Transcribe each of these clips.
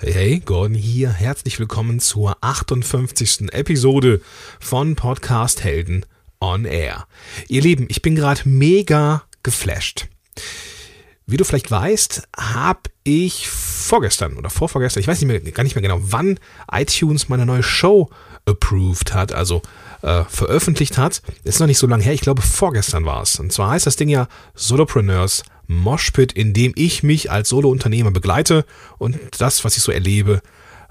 Hey, Gordon hier. Herzlich willkommen zur 58. Episode von Podcast Helden on Air. Ihr Lieben, ich bin gerade mega geflasht. Wie du vielleicht weißt, habe ich vorgestern oder vorvorgestern, ich weiß nicht mehr, gar nicht mehr genau, wann iTunes meine neue Show approved hat, also äh, veröffentlicht hat. Ist noch nicht so lange her, ich glaube vorgestern war es. Und zwar heißt das Ding ja Solopreneurs Moshpit, in dem ich mich als Solo-Unternehmer begleite und das, was ich so erlebe,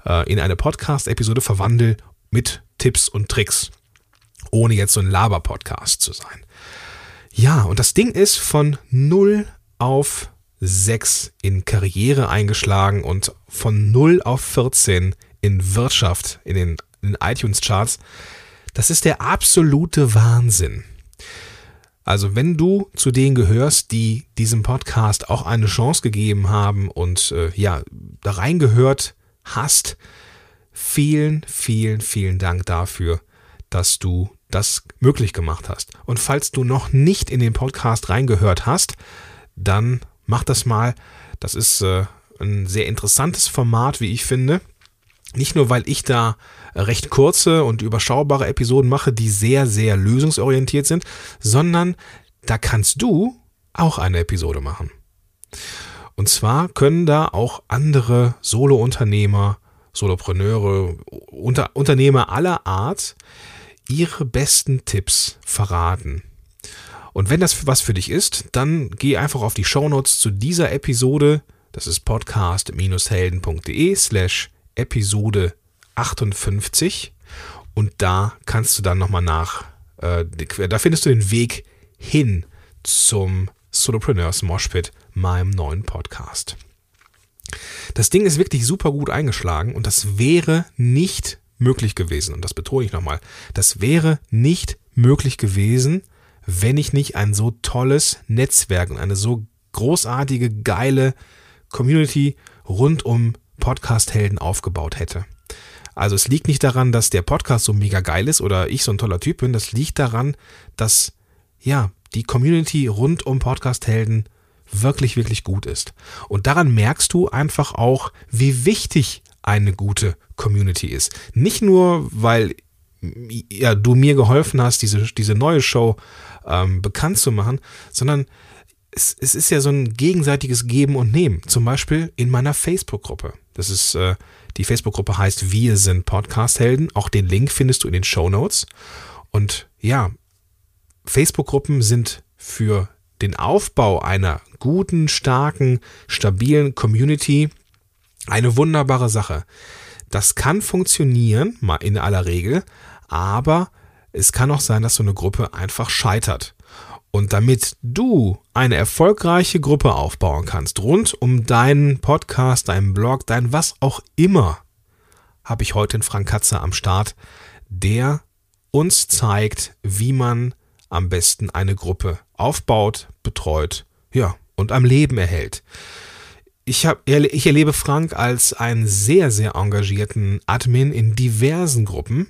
äh, in eine Podcast-Episode verwandle mit Tipps und Tricks, ohne jetzt so ein Laber-Podcast zu sein. Ja, und das Ding ist von 0 auf 6 in Karriere eingeschlagen und von 0 auf 14 in Wirtschaft in den, in den iTunes-Charts. Das ist der absolute Wahnsinn. Also wenn du zu denen gehörst, die diesem Podcast auch eine Chance gegeben haben und äh, ja, da reingehört hast, vielen, vielen, vielen Dank dafür, dass du das möglich gemacht hast. Und falls du noch nicht in den Podcast reingehört hast, dann mach das mal. Das ist äh, ein sehr interessantes Format, wie ich finde. Nicht nur, weil ich da recht kurze und überschaubare Episoden mache, die sehr, sehr lösungsorientiert sind, sondern da kannst du auch eine Episode machen. Und zwar können da auch andere Solo-Unternehmer, Solopreneure, Unter Unternehmer aller Art ihre besten Tipps verraten. Und wenn das was für dich ist, dann geh einfach auf die Shownotes zu dieser Episode. Das ist podcast-helden.de slash Episode 58 und da kannst du dann nochmal nach, äh, da findest du den Weg hin zum Solopreneurs Moshpit, meinem neuen Podcast. Das Ding ist wirklich super gut eingeschlagen und das wäre nicht möglich gewesen, und das betone ich nochmal, das wäre nicht möglich gewesen, wenn ich nicht ein so tolles Netzwerk und eine so großartige, geile Community rund um Podcast-Helden aufgebaut hätte. Also es liegt nicht daran, dass der Podcast so mega geil ist oder ich so ein toller Typ bin. Das liegt daran, dass ja die Community rund um Podcast-Helden wirklich, wirklich gut ist. Und daran merkst du einfach auch, wie wichtig eine gute Community ist. Nicht nur, weil ja, du mir geholfen hast, diese, diese neue Show ähm, bekannt zu machen, sondern es, es ist ja so ein gegenseitiges Geben und Nehmen. Zum Beispiel in meiner Facebook-Gruppe. Das ist, äh, die Facebook-Gruppe heißt Wir sind Podcast-Helden. Auch den Link findest du in den Show Notes. Und ja, Facebook-Gruppen sind für den Aufbau einer guten, starken, stabilen Community eine wunderbare Sache. Das kann funktionieren, mal in aller Regel, aber es kann auch sein, dass so eine Gruppe einfach scheitert. Und damit du eine erfolgreiche Gruppe aufbauen kannst, rund um deinen Podcast, deinen Blog, dein was auch immer, habe ich heute den Frank Katzer am Start, der uns zeigt, wie man am besten eine Gruppe aufbaut, betreut, ja, und am Leben erhält. Ich, hab, ich erlebe Frank als einen sehr, sehr engagierten Admin in diversen Gruppen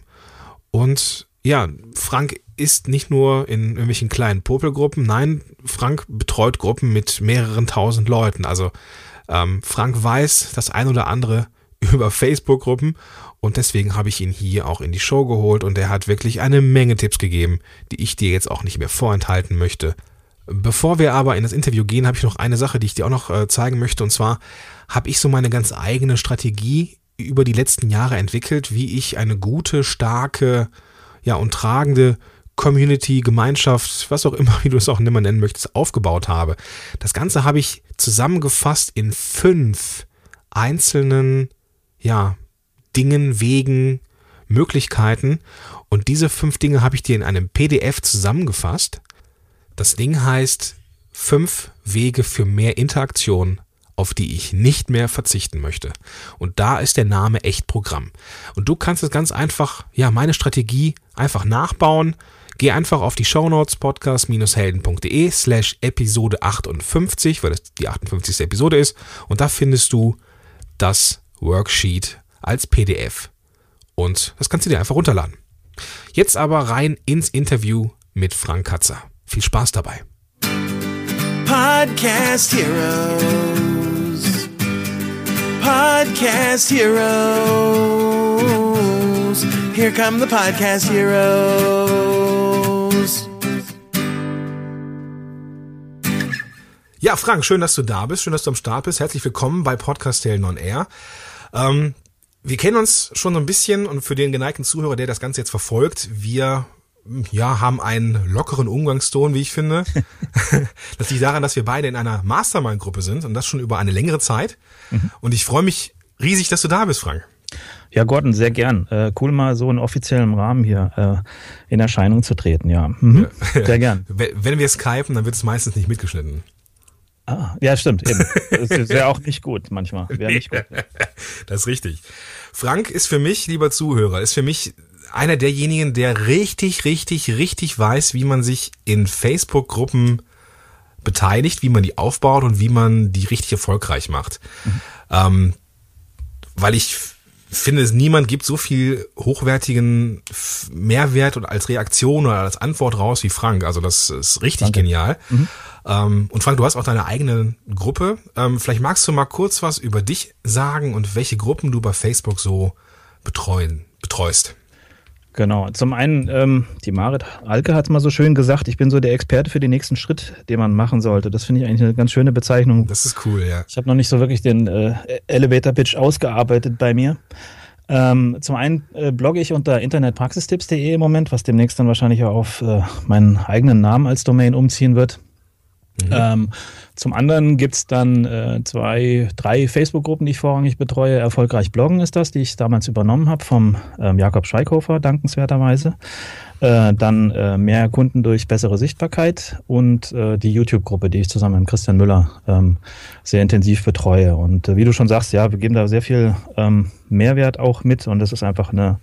und ja, Frank ist nicht nur in irgendwelchen kleinen Popelgruppen, nein, Frank betreut Gruppen mit mehreren tausend Leuten. Also ähm, Frank weiß das ein oder andere über Facebook-Gruppen und deswegen habe ich ihn hier auch in die Show geholt und er hat wirklich eine Menge Tipps gegeben, die ich dir jetzt auch nicht mehr vorenthalten möchte. Bevor wir aber in das Interview gehen, habe ich noch eine Sache, die ich dir auch noch äh, zeigen möchte und zwar habe ich so meine ganz eigene Strategie über die letzten Jahre entwickelt, wie ich eine gute, starke, ja und tragende Community, Gemeinschaft, was auch immer, wie du es auch immer nennen möchtest, aufgebaut habe. Das Ganze habe ich zusammengefasst in fünf einzelnen, ja, Dingen, Wegen, Möglichkeiten. Und diese fünf Dinge habe ich dir in einem PDF zusammengefasst. Das Ding heißt fünf Wege für mehr Interaktion, auf die ich nicht mehr verzichten möchte. Und da ist der Name echt Programm. Und du kannst es ganz einfach, ja, meine Strategie einfach nachbauen Geh einfach auf die Shownotes podcast-helden.de slash Episode 58, weil das die 58. Episode ist. Und da findest du das Worksheet als PDF. Und das kannst du dir einfach runterladen. Jetzt aber rein ins Interview mit Frank Katzer. Viel Spaß dabei. Podcast Heroes. podcast heroes. Here come the podcast heroes. Ja, Frank, schön, dass du da bist, schön, dass du am Start bist. Herzlich willkommen bei Podcast Tale on Air. Ähm, wir kennen uns schon so ein bisschen und für den geneigten Zuhörer, der das Ganze jetzt verfolgt, wir ja, haben einen lockeren Umgangston, wie ich finde. das liegt daran, dass wir beide in einer Mastermind-Gruppe sind und das schon über eine längere Zeit. Mhm. Und ich freue mich riesig, dass du da bist, Frank. Ja, Gordon, sehr gern. Äh, cool, mal so in offiziellem Rahmen hier äh, in Erscheinung zu treten, ja. Mhm. Sehr gern. Wenn wir skypen, dann wird es meistens nicht mitgeschnitten. Ah, ja, stimmt. Eben. Das wäre auch nicht gut manchmal. Wäre nicht gut. Das ist richtig. Frank ist für mich, lieber Zuhörer, ist für mich einer derjenigen, der richtig, richtig, richtig weiß, wie man sich in Facebook-Gruppen beteiligt, wie man die aufbaut und wie man die richtig erfolgreich macht. Mhm. Ähm, weil ich finde, es niemand gibt so viel hochwertigen Mehrwert und als Reaktion oder als Antwort raus wie Frank. Also das ist richtig Danke. genial. Mhm. Ähm, und Frank, du hast auch deine eigene Gruppe. Ähm, vielleicht magst du mal kurz was über dich sagen und welche Gruppen du bei Facebook so betreuen, betreust. Genau. Zum einen, ähm, die Marit Alke hat es mal so schön gesagt, ich bin so der Experte für den nächsten Schritt, den man machen sollte. Das finde ich eigentlich eine ganz schöne Bezeichnung. Das ist cool, ja. Ich habe noch nicht so wirklich den äh, Elevator-Pitch ausgearbeitet bei mir. Ähm, zum einen äh, blogge ich unter internetpraxistipps.de im Moment, was demnächst dann wahrscheinlich auch auf äh, meinen eigenen Namen als Domain umziehen wird. Mhm. Ähm, zum anderen gibt's dann äh, zwei, drei Facebook-Gruppen, die ich vorrangig betreue. Erfolgreich Bloggen ist das, die ich damals übernommen habe vom ähm, Jakob Schweighofer, dankenswerterweise. Äh, dann äh, mehr Kunden durch bessere Sichtbarkeit und äh, die YouTube-Gruppe, die ich zusammen mit Christian Müller ähm, sehr intensiv betreue. Und äh, wie du schon sagst, ja, wir geben da sehr viel ähm, Mehrwert auch mit und das ist einfach eine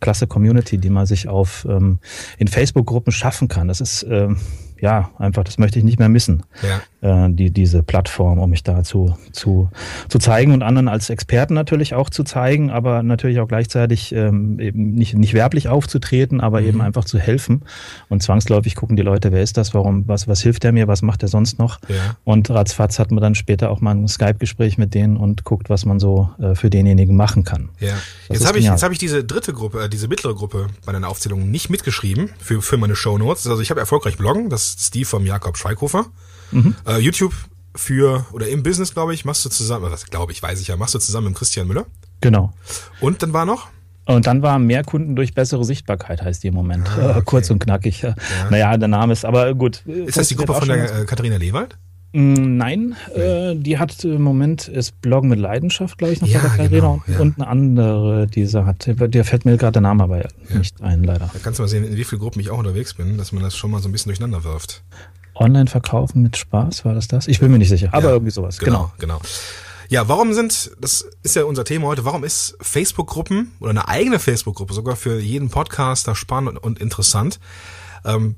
klasse Community, die man sich auf ähm, in Facebook-Gruppen schaffen kann. Das ist ähm, ja, einfach, das möchte ich nicht mehr missen. Ja. Äh, die, diese Plattform, um mich da zu, zu, zu zeigen und anderen als Experten natürlich auch zu zeigen, aber natürlich auch gleichzeitig ähm, eben nicht, nicht werblich aufzutreten, aber mhm. eben einfach zu helfen. Und zwangsläufig gucken die Leute, wer ist das, warum, was, was hilft der mir, was macht er sonst noch? Ja. Und ratzfatz hat man dann später auch mal ein Skype-Gespräch mit denen und guckt, was man so äh, für denjenigen machen kann. Ja. jetzt habe ich, jetzt hab ich diese dritte Gruppe, äh, diese mittlere Gruppe bei deiner Aufzählung nicht mitgeschrieben für, für meine Show Notes. Also ich habe erfolgreich bloggen, das ist die vom Jakob Schweighofer. Mhm. Äh, YouTube für, oder im Business, glaube ich, machst du zusammen, was glaube ich, weiß ich ja, machst du zusammen mit Christian Müller. Genau. Und dann war noch? Und dann war mehr Kunden durch bessere Sichtbarkeit, heißt die im Moment. Ah, okay. Kurz und knackig. Ja. Naja, der Name ist, aber gut. Ist das die Gruppe von der äh, Katharina Lewald? Mm, nein, äh, die hat im Moment ist Bloggen mit Leidenschaft, glaube ich, noch ja, bei der genau, ja. und eine andere, die sie hat. Der fällt mir gerade der Name aber ja. nicht ein, leider. Da kannst du mal sehen, in wie vielen Gruppen ich auch unterwegs bin, dass man das schon mal so ein bisschen durcheinander wirft. Online verkaufen mit Spaß, war das das? Ich bin mir nicht sicher, aber irgendwie sowas. Genau, genau. genau. Ja, warum sind, das ist ja unser Thema heute, warum ist Facebook-Gruppen oder eine eigene Facebook-Gruppe sogar für jeden Podcaster spannend und interessant? Ähm,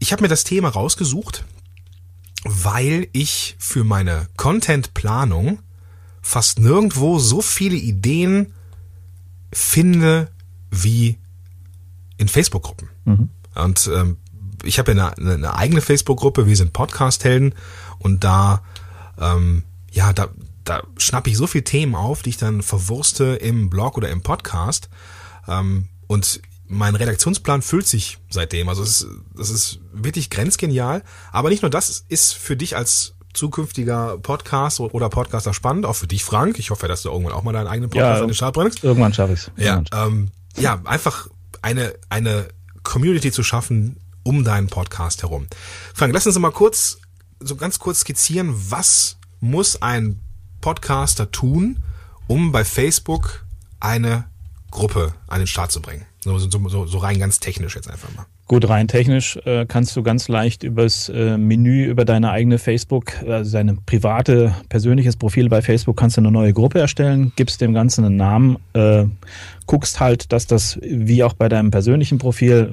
ich habe mir das Thema rausgesucht, weil ich für meine Content-Planung fast nirgendwo so viele Ideen finde wie in Facebook-Gruppen. Mhm. Und ähm, ich habe ja eine, eine eigene Facebook-Gruppe, wir sind Podcast-Helden und da, ähm, ja, da, da schnappe ich so viele Themen auf, die ich dann verwurste im Blog oder im Podcast. Ähm, und mein Redaktionsplan füllt sich seitdem. Also es ist, das ist wirklich grenzgenial. Aber nicht nur das ist für dich als zukünftiger Podcast oder Podcaster spannend, auch für dich, Frank. Ich hoffe, dass du irgendwann auch mal deinen eigenen Podcast ja, in den Start bringst. Irgendwann schaffe ich es. Ja, ähm, ja, einfach eine, eine Community zu schaffen um deinen Podcast herum. Frank, lass uns mal kurz, so ganz kurz skizzieren, was muss ein Podcaster tun, um bei Facebook eine Gruppe an den Start zu bringen? So, so, so, so rein ganz technisch jetzt einfach mal. Gut, rein technisch äh, kannst du ganz leicht übers äh, Menü über deine eigene Facebook, also deine private, persönliches Profil bei Facebook, kannst du eine neue Gruppe erstellen, gibst dem Ganzen einen Namen, äh, guckst halt, dass das wie auch bei deinem persönlichen Profil,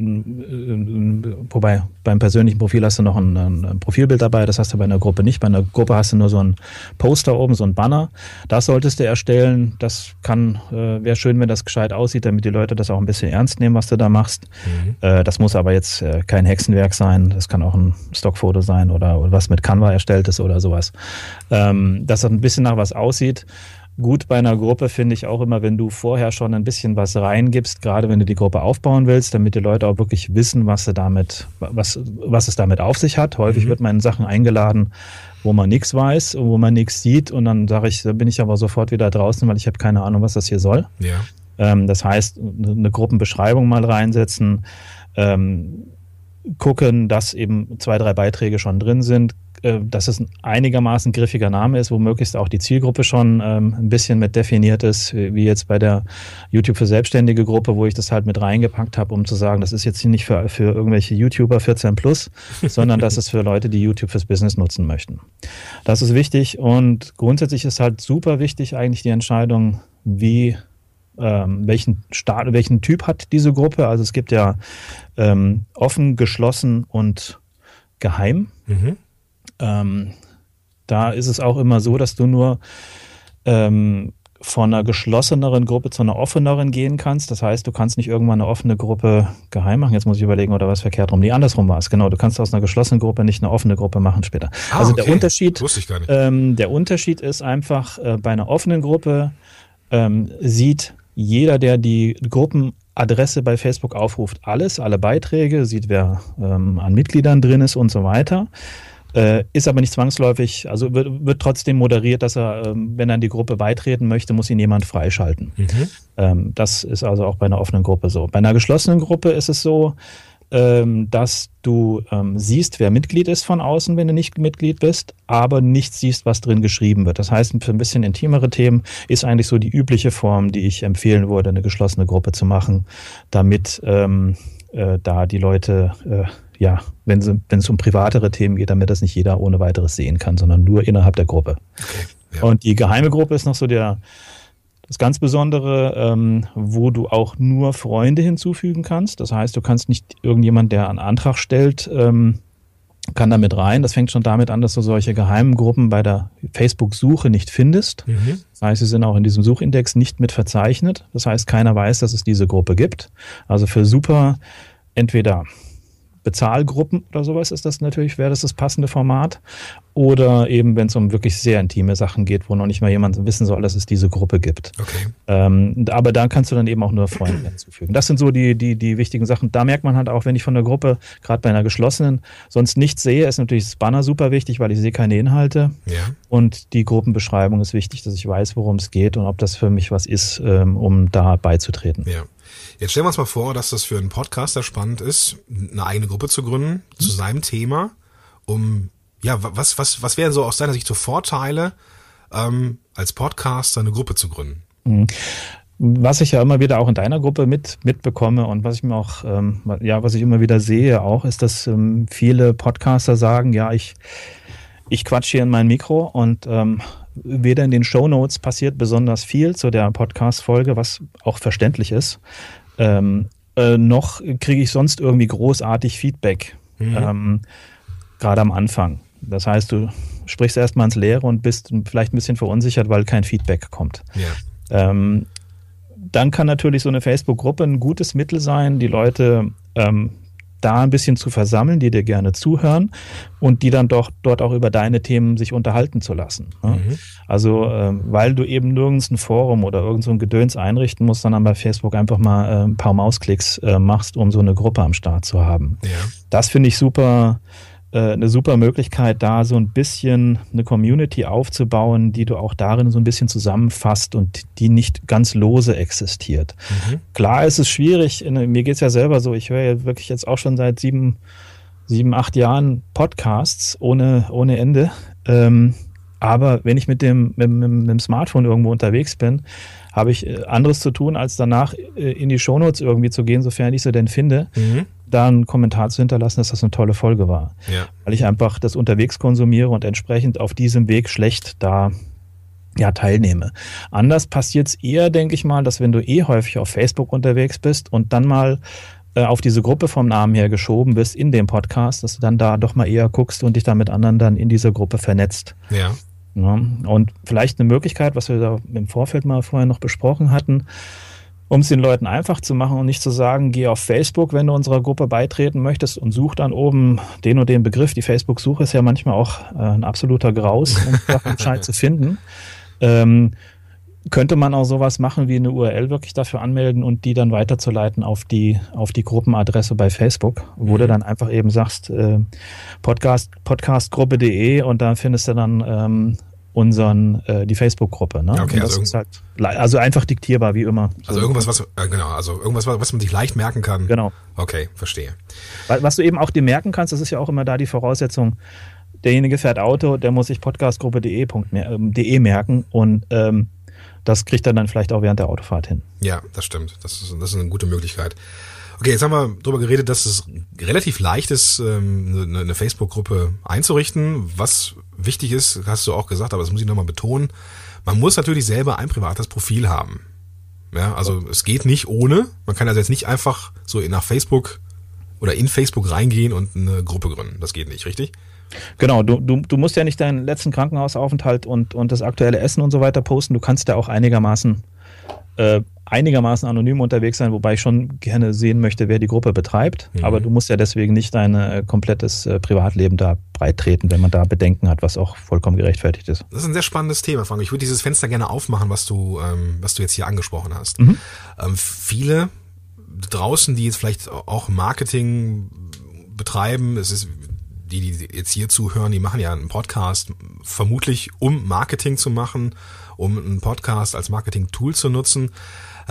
wobei beim persönlichen Profil hast du noch ein, ein, Profilbild dabei, das hast du bei einer Gruppe nicht. Bei einer Gruppe hast du nur so ein Poster oben, so ein Banner. Das solltest du erstellen. Das kann, äh, wäre schön, wenn das gescheit aussieht, damit die Leute das auch ein bisschen ernst nehmen, was du da machst. Mhm. Äh, das muss aber jetzt äh, kein Hexenwerk sein. Das kann auch ein Stockfoto sein oder, oder was mit Canva erstellt ist oder sowas. Ähm, dass das ein bisschen nach was aussieht. Gut bei einer Gruppe finde ich auch immer, wenn du vorher schon ein bisschen was reingibst, gerade wenn du die Gruppe aufbauen willst, damit die Leute auch wirklich wissen, was sie damit, was, was es damit auf sich hat. Häufig mhm. wird man in Sachen eingeladen, wo man nichts weiß, wo man nichts sieht und dann sage ich, da bin ich aber sofort wieder draußen, weil ich habe keine Ahnung, was das hier soll. Ja. Ähm, das heißt, eine Gruppenbeschreibung mal reinsetzen, ähm, gucken, dass eben zwei, drei Beiträge schon drin sind, äh, dass es ein einigermaßen griffiger Name ist, wo möglichst auch die Zielgruppe schon ähm, ein bisschen mit definiert ist, wie jetzt bei der YouTube für Selbstständige Gruppe, wo ich das halt mit reingepackt habe, um zu sagen, das ist jetzt nicht für, für irgendwelche YouTuber 14 plus, sondern das ist für Leute, die YouTube fürs Business nutzen möchten. Das ist wichtig und grundsätzlich ist halt super wichtig eigentlich die Entscheidung, wie ähm, welchen Staat, welchen Typ hat diese Gruppe. Also es gibt ja ähm, offen, geschlossen und geheim. Mhm. Ähm, da ist es auch immer so, dass du nur ähm, von einer geschlosseneren Gruppe zu einer offeneren gehen kannst. Das heißt, du kannst nicht irgendwann eine offene Gruppe geheim machen. Jetzt muss ich überlegen, oder was verkehrt rum. Nee, andersrum war es. Genau, du kannst aus einer geschlossenen Gruppe nicht eine offene Gruppe machen später. Ah, also okay. der Unterschied, ähm, der Unterschied ist einfach, äh, bei einer offenen Gruppe ähm, sieht jeder, der die Gruppenadresse bei Facebook aufruft, alles, alle Beiträge, sieht, wer ähm, an Mitgliedern drin ist und so weiter. Äh, ist aber nicht zwangsläufig, also wird, wird trotzdem moderiert, dass er, ähm, wenn er in die Gruppe beitreten möchte, muss ihn jemand freischalten. Mhm. Ähm, das ist also auch bei einer offenen Gruppe so. Bei einer geschlossenen Gruppe ist es so, ähm, dass du ähm, siehst, wer Mitglied ist von außen, wenn du nicht Mitglied bist, aber nicht siehst, was drin geschrieben wird. Das heißt, für ein bisschen intimere Themen ist eigentlich so die übliche Form, die ich empfehlen würde, eine geschlossene Gruppe zu machen, damit ähm, äh, da die Leute äh, ja, wenn es um privatere Themen geht, damit das nicht jeder ohne weiteres sehen kann, sondern nur innerhalb der Gruppe. Okay, ja. Und die geheime Gruppe ist noch so der, das ganz Besondere, ähm, wo du auch nur Freunde hinzufügen kannst. Das heißt, du kannst nicht irgendjemand, der einen Antrag stellt, ähm, kann damit rein. Das fängt schon damit an, dass du solche geheimen Gruppen bei der Facebook-Suche nicht findest. Mhm. Das heißt, sie sind auch in diesem Suchindex nicht mit verzeichnet. Das heißt, keiner weiß, dass es diese Gruppe gibt. Also für super entweder Bezahlgruppen oder sowas ist das natürlich, wäre das das passende Format. Oder eben, wenn es um wirklich sehr intime Sachen geht, wo noch nicht mal jemand wissen soll, dass es diese Gruppe gibt. Okay. Ähm, aber da kannst du dann eben auch nur Freunde hinzufügen. Das sind so die, die, die wichtigen Sachen. Da merkt man halt auch, wenn ich von der Gruppe, gerade bei einer geschlossenen, sonst nichts sehe, ist natürlich das Banner super wichtig, weil ich sehe keine Inhalte. Ja. Und die Gruppenbeschreibung ist wichtig, dass ich weiß, worum es geht und ob das für mich was ist, ähm, um da beizutreten. Ja. Jetzt stellen wir uns mal vor, dass das für einen Podcaster spannend ist, eine eigene Gruppe zu gründen mhm. zu seinem Thema, um ja, was, was, was wären so aus deiner Sicht so Vorteile, ähm, als Podcaster eine Gruppe zu gründen? Mhm. Was ich ja immer wieder auch in deiner Gruppe mit, mitbekomme und was ich mir auch, ähm, ja, was ich immer wieder sehe auch, ist, dass ähm, viele Podcaster sagen, ja, ich, ich quatsch hier in mein Mikro und ähm, weder in den Show Notes passiert besonders viel zu der Podcast-Folge, was auch verständlich ist ähm, äh, noch kriege ich sonst irgendwie großartig Feedback, mhm. ähm, gerade am Anfang. Das heißt, du sprichst erstmal ins Leere und bist vielleicht ein bisschen verunsichert, weil kein Feedback kommt. Ja. Ähm, dann kann natürlich so eine Facebook-Gruppe ein gutes Mittel sein, die Leute ähm, da ein bisschen zu versammeln, die dir gerne zuhören und die dann doch dort auch über deine Themen sich unterhalten zu lassen. Ne? Mhm. Also, äh, weil du eben nirgends ein Forum oder irgend so ein Gedöns einrichten musst, sondern bei Facebook einfach mal äh, ein paar Mausklicks äh, machst, um so eine Gruppe am Start zu haben. Ja. Das finde ich super eine super Möglichkeit, da so ein bisschen eine Community aufzubauen, die du auch darin so ein bisschen zusammenfasst und die nicht ganz lose existiert. Mhm. Klar ist es schwierig, mir geht es ja selber so, ich höre ja wirklich jetzt auch schon seit sieben, sieben, acht Jahren Podcasts ohne, ohne Ende. Ähm, aber wenn ich mit dem, mit, mit, dem Smartphone irgendwo unterwegs bin, habe ich äh, anderes zu tun, als danach äh, in die Shownotes irgendwie zu gehen, sofern ich sie denn finde, mhm. Da einen Kommentar zu hinterlassen, dass das eine tolle Folge war. Ja. Weil ich einfach das unterwegs konsumiere und entsprechend auf diesem Weg schlecht da ja, teilnehme. Anders passiert es eher, denke ich mal, dass wenn du eh häufig auf Facebook unterwegs bist und dann mal äh, auf diese Gruppe vom Namen her geschoben bist in dem Podcast, dass du dann da doch mal eher guckst und dich dann mit anderen dann in dieser Gruppe vernetzt. Ja. Ja, und vielleicht eine Möglichkeit, was wir da im Vorfeld mal vorher noch besprochen hatten, um es den Leuten einfach zu machen und nicht zu sagen, geh auf Facebook, wenn du unserer Gruppe beitreten möchtest und such dann oben den und den Begriff. Die Facebook-Suche ist ja manchmal auch äh, ein absoluter Graus, um Sachen gescheit zu finden. Ähm, könnte man auch sowas machen wie eine URL wirklich dafür anmelden und die dann weiterzuleiten auf die, auf die Gruppenadresse bei Facebook, wo mhm. du dann einfach eben sagst, äh, Podcast, podcastgruppe.de und da findest du dann ähm, unseren, äh, die Facebook-Gruppe. Ne? Okay, also, halt, also, einfach diktierbar, wie immer. Also irgendwas, was, äh, genau, also irgendwas, was man sich leicht merken kann. Genau. Okay, verstehe. Was du eben auch dir merken kannst, das ist ja auch immer da die Voraussetzung, derjenige fährt Auto, der muss sich podcastgruppe.de ähm, merken und ähm, das kriegt er dann vielleicht auch während der Autofahrt hin. Ja, das stimmt. Das ist, das ist eine gute Möglichkeit. Okay, jetzt haben wir darüber geredet, dass es relativ leicht ist, ähm, eine, Facebook-Gruppe einzurichten. Was wichtig ist, hast du auch gesagt, aber das muss ich nochmal betonen. Man muss natürlich selber ein privates Profil haben. Ja, also es geht nicht ohne. Man kann also jetzt nicht einfach so nach Facebook oder in Facebook reingehen und eine Gruppe gründen. Das geht nicht, richtig? Genau, du, du, du musst ja nicht deinen letzten Krankenhausaufenthalt und, und das aktuelle Essen und so weiter posten. Du kannst ja auch einigermaßen äh, einigermaßen anonym unterwegs sein, wobei ich schon gerne sehen möchte, wer die Gruppe betreibt. Mhm. Aber du musst ja deswegen nicht dein äh, komplettes äh, Privatleben da breit treten, wenn man da Bedenken hat, was auch vollkommen gerechtfertigt ist. Das ist ein sehr spannendes Thema, Frank. Ich würde dieses Fenster gerne aufmachen, was du, ähm, was du jetzt hier angesprochen hast. Mhm. Ähm, viele draußen, die jetzt vielleicht auch Marketing betreiben, es ist die, die jetzt hier zuhören, die machen ja einen Podcast vermutlich, um Marketing zu machen, um einen Podcast als Marketing-Tool zu nutzen.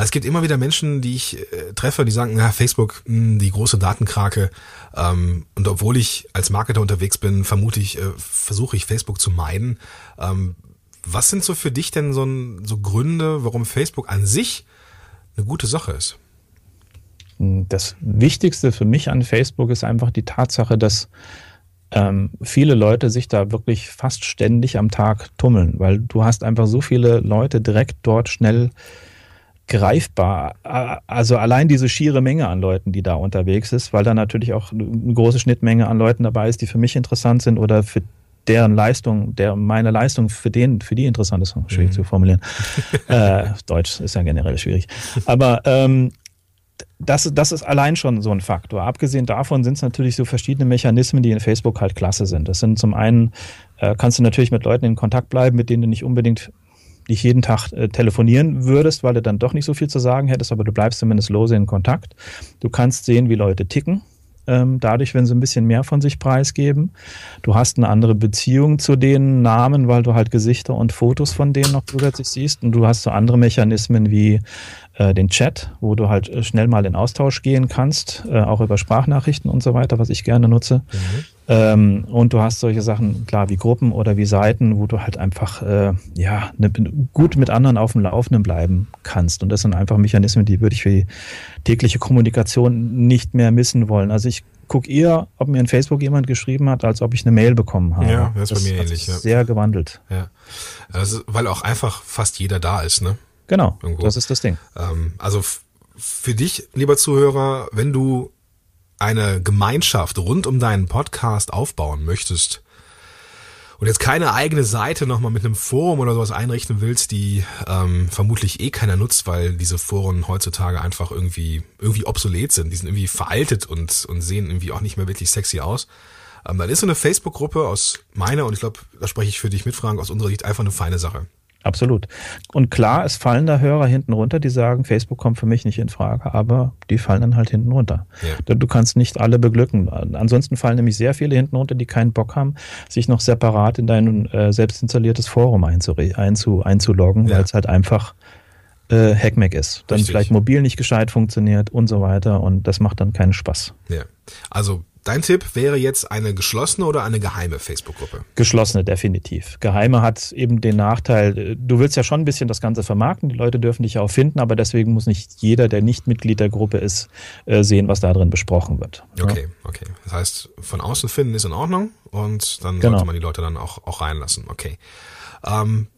Es gibt immer wieder Menschen, die ich äh, treffe, die sagen, ja, Facebook, mh, hm, die große Datenkrake. Ähm, und obwohl ich als Marketer unterwegs bin, vermute ich, äh, versuche ich Facebook zu meiden. Ähm, was sind so für dich denn so, ein, so Gründe, warum Facebook an sich eine gute Sache ist? Das Wichtigste für mich an Facebook ist einfach die Tatsache, dass ähm, viele Leute sich da wirklich fast ständig am Tag tummeln, weil du hast einfach so viele Leute direkt dort schnell greifbar. Also allein diese schiere Menge an Leuten, die da unterwegs ist, weil da natürlich auch eine große Schnittmenge an Leuten dabei ist, die für mich interessant sind oder für deren Leistung, der meine Leistung für den, für die interessant ist, schwierig mhm. zu formulieren. äh, Deutsch ist ja generell schwierig. Aber ähm, das, das ist allein schon so ein Faktor. Abgesehen davon sind es natürlich so verschiedene Mechanismen, die in Facebook halt klasse sind. Das sind zum einen, äh, kannst du natürlich mit Leuten in Kontakt bleiben, mit denen du nicht unbedingt dich jeden Tag äh, telefonieren würdest, weil du dann doch nicht so viel zu sagen hättest, aber du bleibst zumindest lose in Kontakt. Du kannst sehen, wie Leute ticken ähm, dadurch, wenn sie ein bisschen mehr von sich preisgeben. Du hast eine andere Beziehung zu den Namen, weil du halt Gesichter und Fotos von denen noch zusätzlich siehst. Und du hast so andere Mechanismen wie äh, den Chat, wo du halt äh, schnell mal in Austausch gehen kannst, auch über Sprachnachrichten und so weiter, was ich gerne nutze. Mhm. Ähm, und du hast solche Sachen, klar, wie Gruppen oder wie Seiten, wo du halt einfach äh, ja ne, gut mit anderen auf dem Laufenden bleiben kannst. Und das sind einfach Mechanismen, die würde ich für die tägliche Kommunikation nicht mehr missen wollen. Also ich gucke eher, ob mir in Facebook jemand geschrieben hat, als ob ich eine Mail bekommen habe. Ja, das ist bei mir ähnlich. Ja. Sehr gewandelt. Ja, also, weil auch einfach fast jeder da ist, ne? Genau, Irgendwo. das ist das Ding. Ähm, also für dich, lieber Zuhörer, wenn du eine Gemeinschaft rund um deinen Podcast aufbauen möchtest und jetzt keine eigene Seite nochmal mit einem Forum oder sowas einrichten willst, die ähm, vermutlich eh keiner nutzt, weil diese Foren heutzutage einfach irgendwie irgendwie obsolet sind, die sind irgendwie veraltet und und sehen irgendwie auch nicht mehr wirklich sexy aus. Ähm, dann ist so eine Facebook-Gruppe aus meiner und ich glaube, da spreche ich für dich mit, Frank, aus unserer Sicht einfach eine feine Sache. Absolut. Und klar, es fallen da Hörer hinten runter, die sagen, Facebook kommt für mich nicht in Frage, aber die fallen dann halt hinten runter. Ja. Du kannst nicht alle beglücken. Ansonsten fallen nämlich sehr viele hinten runter, die keinen Bock haben, sich noch separat in dein äh, selbst installiertes Forum einzu, einzu, einzuloggen, ja. weil es halt einfach äh, Hackmack ist. Dann Richtig. vielleicht mobil nicht gescheit funktioniert und so weiter und das macht dann keinen Spaß. Ja. Also Dein Tipp wäre jetzt eine geschlossene oder eine geheime Facebook-Gruppe? Geschlossene, definitiv. Geheime hat eben den Nachteil, du willst ja schon ein bisschen das Ganze vermarkten, die Leute dürfen dich ja auch finden, aber deswegen muss nicht jeder, der nicht Mitglied der Gruppe ist, äh, sehen, was da drin besprochen wird. Okay, ja. okay. Das heißt, von außen finden ist in Ordnung und dann genau. sollte man die Leute dann auch, auch reinlassen. Okay. Ähm,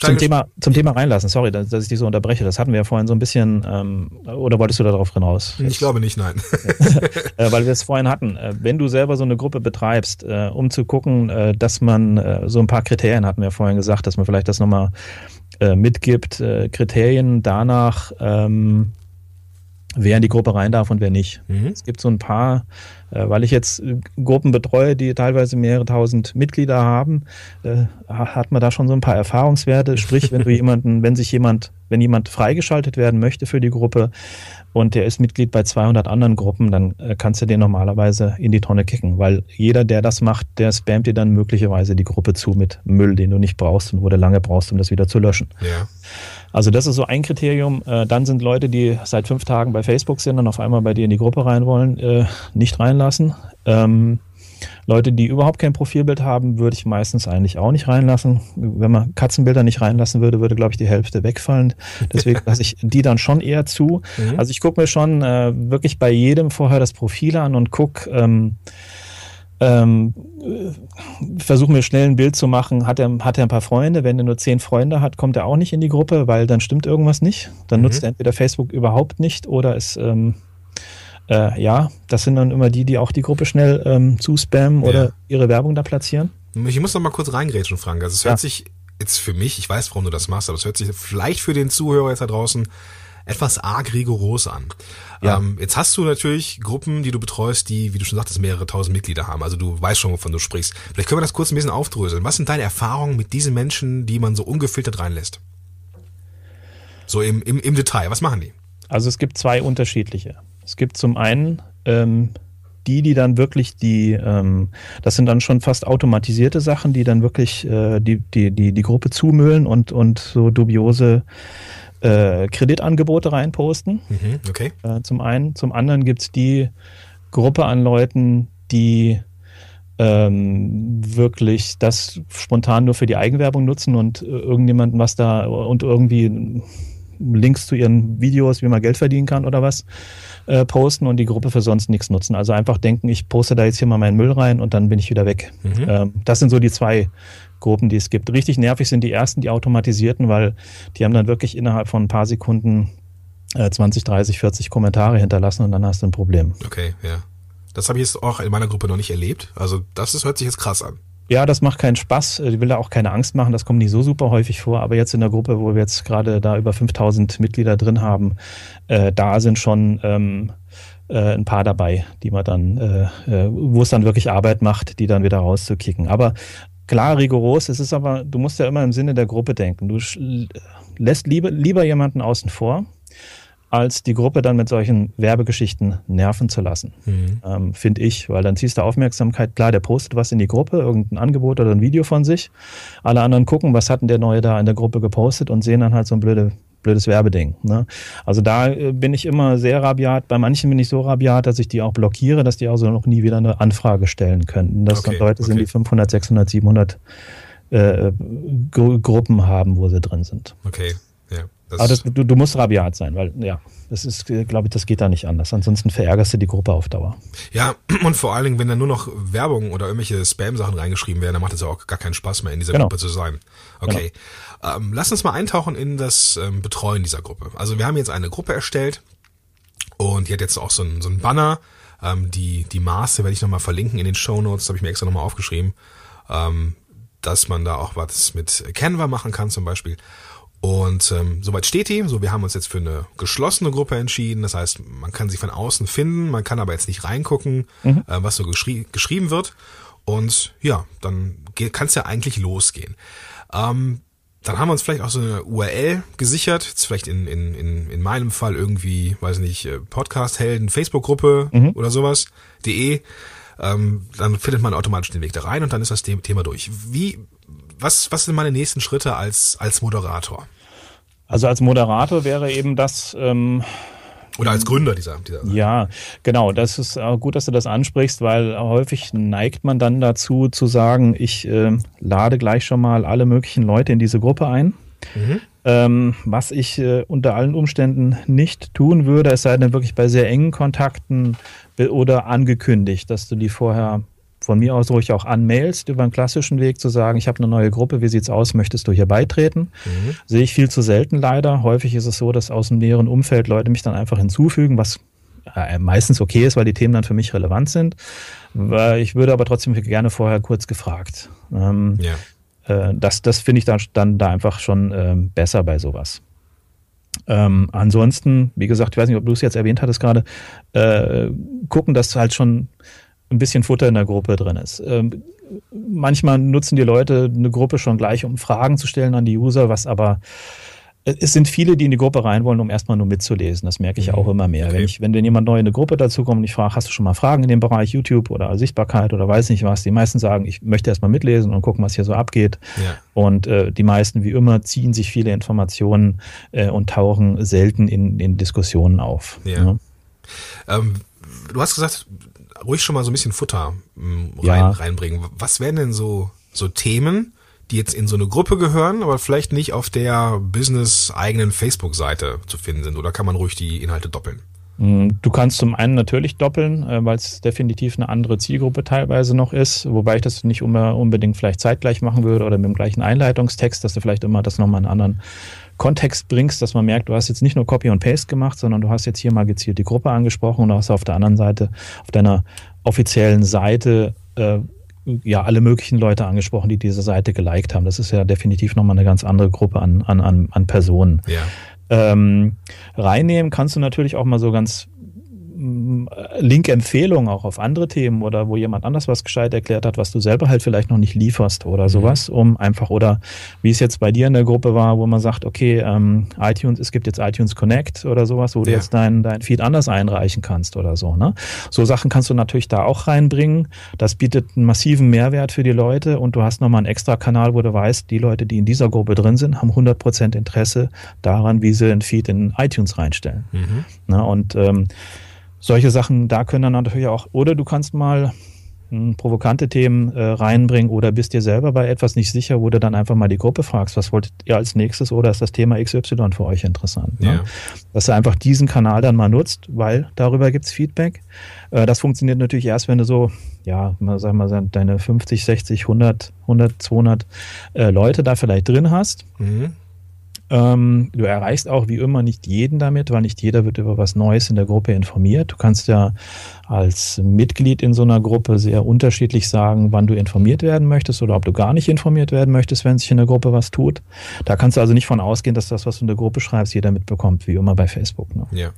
zum Thema, zum Thema reinlassen, sorry, dass, dass, ich dich so unterbreche. Das hatten wir ja vorhin so ein bisschen, ähm, oder wolltest du darauf hinaus? Ich glaube nicht, nein. äh, weil wir es vorhin hatten. Äh, wenn du selber so eine Gruppe betreibst, äh, um zu gucken, äh, dass man äh, so ein paar Kriterien hatten wir ja vorhin gesagt, dass man vielleicht das nochmal äh, mitgibt, Kriterien danach, ähm, wer in die Gruppe rein darf und wer nicht. Mhm. Es gibt so ein paar, äh, weil ich jetzt äh, Gruppen betreue, die teilweise mehrere tausend Mitglieder haben, äh, hat man da schon so ein paar Erfahrungswerte. Sprich, wenn du jemanden, wenn sich jemand, wenn jemand freigeschaltet werden möchte für die Gruppe und der ist Mitglied bei 200 anderen Gruppen, dann kannst du den normalerweise in die Tonne kicken, weil jeder, der das macht, der spammt dir dann möglicherweise die Gruppe zu mit Müll, den du nicht brauchst und wo du lange brauchst, um das wieder zu löschen. Ja. Also das ist so ein Kriterium. Äh, dann sind Leute, die seit fünf Tagen bei Facebook sind und auf einmal bei dir in die Gruppe rein wollen, äh, nicht reinlassen. Ähm, Leute, die überhaupt kein Profilbild haben, würde ich meistens eigentlich auch nicht reinlassen. Wenn man Katzenbilder nicht reinlassen würde, würde, glaube ich, die Hälfte wegfallen. Deswegen lasse ich die dann schon eher zu. Mhm. Also ich gucke mir schon äh, wirklich bei jedem vorher das Profil an und gucke, ähm, ähm, versuche mir schnell ein Bild zu machen, hat er, hat er ein paar Freunde, wenn er nur zehn Freunde hat, kommt er auch nicht in die Gruppe, weil dann stimmt irgendwas nicht. Dann Mhm. nutzt er entweder Facebook überhaupt nicht oder ist, ähm, äh, ja, das sind dann immer die, die auch die Gruppe schnell ähm, zuspammen Ja. oder ihre Werbung da platzieren. Ich muss noch mal kurz reingrätschen, Frank. Also es Ja. hört sich jetzt für mich, ich weiß, warum du das machst, aber es hört sich vielleicht für den Zuhörer jetzt da draußen etwas arg rigoros an. Ja. Ähm, jetzt hast du natürlich Gruppen, die du betreust, die, wie du schon sagtest, mehrere tausend Mitglieder haben. Also du weißt schon, wovon du sprichst. Vielleicht können wir das kurz ein bisschen aufdröseln. Was sind deine Erfahrungen mit diesen Menschen, die man so ungefiltert reinlässt? So im, im, im Detail. Was machen die? Also es gibt zwei unterschiedliche. Es gibt zum einen ähm, die, die dann wirklich die, ähm, das sind dann schon fast automatisierte Sachen, die dann wirklich äh, die, die, die, die Gruppe zumüllen und, und so dubiose äh, Kreditangebote reinposten. Mhm, okay. Äh, zum einen. Zum anderen gibt's die Gruppe an Leuten, die ähm, wirklich das spontan nur für die Eigenwerbung nutzen und äh, irgendjemanden was da und irgendwie Links zu ihren Videos, wie man Geld verdienen kann oder was, äh, posten und die Gruppe für sonst nichts nutzen. Also einfach denken, ich poste da jetzt hier mal meinen Müll rein und dann bin ich wieder weg. Mhm. Ähm, das sind so die zwei Gruppen, die es gibt. Richtig nervig sind die ersten, die automatisierten, weil die haben dann wirklich innerhalb von ein paar Sekunden äh, 20, 30, 40 Kommentare hinterlassen und dann hast du ein Problem. Okay, ja. Das habe ich jetzt auch in meiner Gruppe noch nicht erlebt. Also das ist, hört sich jetzt krass an. Ja, das macht keinen Spaß. Ich will da auch keine Angst machen. Das kommt nicht so super häufig vor. Aber jetzt in der Gruppe, wo wir jetzt gerade da über 5000 Mitglieder drin haben, äh, da sind schon ähm, äh, ein paar dabei, die man dann, äh, äh, wo es dann wirklich Arbeit macht, die dann wieder rauszukicken. Aber klar, rigoros. Es ist aber, du musst ja immer im Sinne der Gruppe denken. Du lässt lieber, lieber jemanden außen vor, als die Gruppe dann mit solchen Werbegeschichten nerven zu lassen Mhm. ähm, finde ich, weil dann ziehst du Aufmerksamkeit. Klar, der postet was in die Gruppe, irgendein Angebot oder ein Video von sich. Alle anderen gucken, was hat denn der Neue da in der Gruppe gepostet und sehen dann halt so ein blöde, blödes Werbeding. Ne? Also da äh, bin ich immer sehr rabiat. Bei manchen bin ich so rabiat, dass ich die auch blockiere, dass die also noch nie wieder eine Anfrage stellen könnten. Dass Okay, dann Leute sind, okay. die 500, 600, 700 äh, Gru Gruppen haben, wo sie drin sind. Okay, ja. Das, Aber das, du, du musst rabiat sein, weil ja, das ist, glaube ich, das geht da nicht anders. Ansonsten verärgerst du die Gruppe auf Dauer. ja, und vor allen Dingen, wenn da nur noch Werbung oder irgendwelche Spam-Sachen reingeschrieben werden, dann macht es ja auch gar keinen Spaß mehr, in dieser Genau. Gruppe zu sein. Okay. Ähm, lass uns mal eintauchen in das ähm, Betreuen dieser Gruppe. Also wir haben jetzt eine Gruppe erstellt und die hat jetzt auch so ein, so ein Banner. Ähm, die, die Maße werde ich nochmal verlinken in den Show Notes, habe ich mir extra nochmal aufgeschrieben, ähm, dass man da auch was mit Canva machen kann zum Beispiel. Und ähm, soweit steht die. So, wir haben uns jetzt für eine geschlossene Gruppe entschieden. Das heißt, man kann sie von außen finden, man kann aber jetzt nicht reingucken, äh, was so geschrie geschrieben wird. Und ja, dann kann es ja eigentlich losgehen. Ähm, dann haben wir uns vielleicht auch so eine URL gesichert, jetzt vielleicht in, in, in, in meinem Fall irgendwie, weiß nicht, äh, Podcast-Helden, Facebook-Gruppe oder sowas, de. Ähm, dann findet man automatisch den Weg da rein und dann ist das The- Thema durch. Wie, was, was sind meine nächsten Schritte als, als Moderator? Also als Moderator wäre eben das, ähm, Oder als Gründer dieser, dieser ja, genau, das ist auch gut, dass du das ansprichst, weil häufig neigt man dann dazu zu sagen, ich ähm, lade gleich schon mal alle möglichen Leute in diese Gruppe ein. Ähm, was ich äh, unter allen Umständen nicht tun würde, es sei denn wirklich bei sehr engen Kontakten be- oder angekündigt, dass du die vorher von mir aus ruhig auch anmailst, über einen klassischen Weg zu sagen, ich habe eine neue Gruppe, wie sieht's aus, möchtest du hier beitreten? Sehe ich viel zu selten leider. Häufig ist es so, dass aus dem näheren Umfeld Leute mich dann einfach hinzufügen, was äh, meistens okay ist, weil die Themen dann für mich relevant sind. Ich würde aber trotzdem gerne vorher kurz gefragt. Ähm, Ja. äh, das das finde ich dann, dann da einfach schon ähm, besser bei sowas. Ähm, ansonsten, wie gesagt, ich weiß nicht, ob du es jetzt erwähnt hattest gerade, äh, gucken, dass halt schon ein bisschen Futter in der Gruppe drin ist. Ähm, manchmal nutzen die Leute eine Gruppe schon gleich, um Fragen zu stellen an die User, was aber es sind viele, die in die Gruppe rein wollen, um erstmal nur mitzulesen. Das merke ich auch immer mehr. Okay. Wenn, ich, wenn denn jemand neu in eine Gruppe dazu kommt und ich frage, hast du schon mal Fragen in dem Bereich YouTube oder Sichtbarkeit oder weiß nicht was, die meisten sagen, ich möchte erstmal mitlesen und gucken, was hier so abgeht. Ja. Und äh, die meisten, wie immer, ziehen sich viele Informationen äh, und tauchen selten in, in Diskussionen auf. Ja. Ne? Ähm, du hast gesagt, ruhig schon mal so ein bisschen Futter ähm, rein, Ja. reinbringen. Was wären denn so, so Themen, die jetzt in so eine Gruppe gehören, aber vielleicht nicht auf der business-eigenen Facebook-Seite zu finden sind? Oder kann man ruhig die Inhalte doppeln? Mm, Du kannst zum einen natürlich doppeln, äh, weil es definitiv eine andere Zielgruppe teilweise noch ist, wobei ich das nicht immer unbedingt vielleicht zeitgleich machen würde oder mit dem gleichen Einleitungstext, dass du vielleicht immer das nochmal in einen anderen Kontext bringst, dass man merkt, du hast jetzt nicht nur Copy und Paste gemacht, sondern du hast jetzt hier mal gezielt die Gruppe angesprochen und du hast auf der anderen Seite, auf deiner offiziellen Seite, äh, ja, alle möglichen Leute angesprochen, die diese Seite geliked haben. Das ist ja definitiv nochmal eine ganz andere Gruppe an, an, an, an Personen. Ja. Ähm, reinnehmen kannst du natürlich auch mal so ganz Link-Empfehlungen auch auf andere Themen oder wo jemand anders was gescheit erklärt hat, was du selber halt vielleicht noch nicht lieferst oder sowas, um einfach oder wie es jetzt bei dir in der Gruppe war, wo man sagt, okay, ähm, iTunes, es gibt jetzt iTunes Connect oder sowas, wo du Ja. jetzt dein, dein Feed anders einreichen kannst oder so. Ne? So Sachen kannst du natürlich da auch reinbringen. Das bietet einen massiven Mehrwert für die Leute und du hast nochmal einen extra Kanal, wo du weißt, die Leute, die in dieser Gruppe drin sind, haben 100% Interesse daran, wie sie einen Feed in iTunes reinstellen. Mhm. Ne? Und ähm, solche Sachen, da können dann natürlich auch, oder du kannst mal hm, provokante Themen äh, reinbringen oder bist dir selber bei etwas nicht sicher, wo du dann einfach mal die Gruppe fragst, was wolltet ihr als nächstes oder ist das Thema XY für euch interessant? Ne? Ja. Dass du einfach diesen Kanal dann mal nutzt, weil darüber gibt's Feedback. Äh, das funktioniert natürlich erst, wenn du so, ja, mal sag mal, deine 50, 60, 100, 100, 200 äh, Leute da vielleicht drin hast. Mhm. Ähm, du erreichst auch wie immer nicht jeden damit, weil nicht jeder wird über was Neues in der Gruppe informiert. Du kannst ja als Mitglied in so einer Gruppe sehr unterschiedlich sagen, wann du informiert werden möchtest oder ob du gar nicht informiert werden möchtest, wenn sich in der Gruppe was tut. Da kannst du also nicht von ausgehen, dass das, was du in der Gruppe schreibst, jeder mitbekommt, wie immer bei Facebook. Ne? Ja.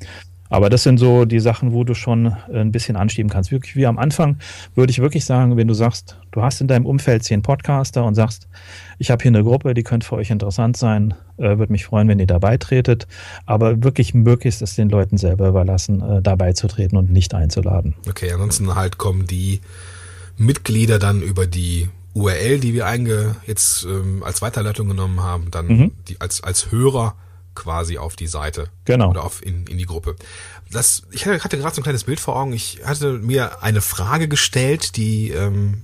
Aber das sind so die Sachen, wo du schon äh, ein bisschen anschieben kannst. Wirklich wie am Anfang würde ich wirklich sagen, wenn du sagst, du hast in deinem Umfeld zehn Podcaster und sagst, ich habe hier eine Gruppe, die könnte für euch interessant sein, äh, würde mich freuen, wenn ihr dabei tretet. Aber wirklich möglichst es den Leuten selber überlassen, äh, dabei zu treten und nicht einzuladen. Okay, ansonsten halt kommen die Mitglieder dann über die URL, die wir einge jetzt ähm, als Weiterleitung genommen haben, dann Mhm. die als als Hörer quasi auf die Seite Genau. oder auf in, in die Gruppe. Das ich hatte gerade so ein kleines Bild vor Augen. Ich hatte mir eine Frage gestellt, die ähm,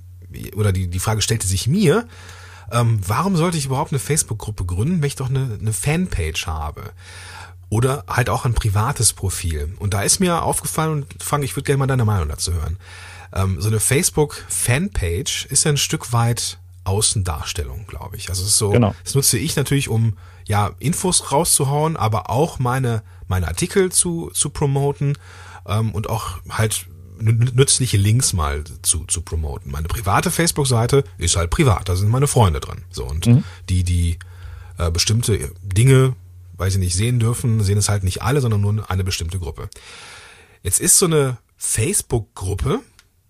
oder die die Frage stellte sich mir. Ähm, warum sollte ich überhaupt eine Facebook-Gruppe gründen, wenn ich doch eine, eine Fanpage habe? Oder halt auch ein privates Profil. Und da ist mir aufgefallen, und Frank, ich würde gerne mal deine Meinung dazu hören. Ähm, so eine Facebook-Fanpage ist ja ein Stück weit Außendarstellung, glaube ich. Also es ist so, Genau. das nutze ich natürlich, um ja Infos rauszuhauen, aber auch meine meine Artikel zu zu promoten ähm, und auch halt nü- nützliche Links mal zu zu promoten. Meine private Facebook-Seite ist halt privat, da sind meine Freunde dran. So und die die äh, bestimmte Dinge, weil sie nicht sehen dürfen, sehen es halt nicht alle, sondern nur eine bestimmte Gruppe. Jetzt ist so eine Facebook-Gruppe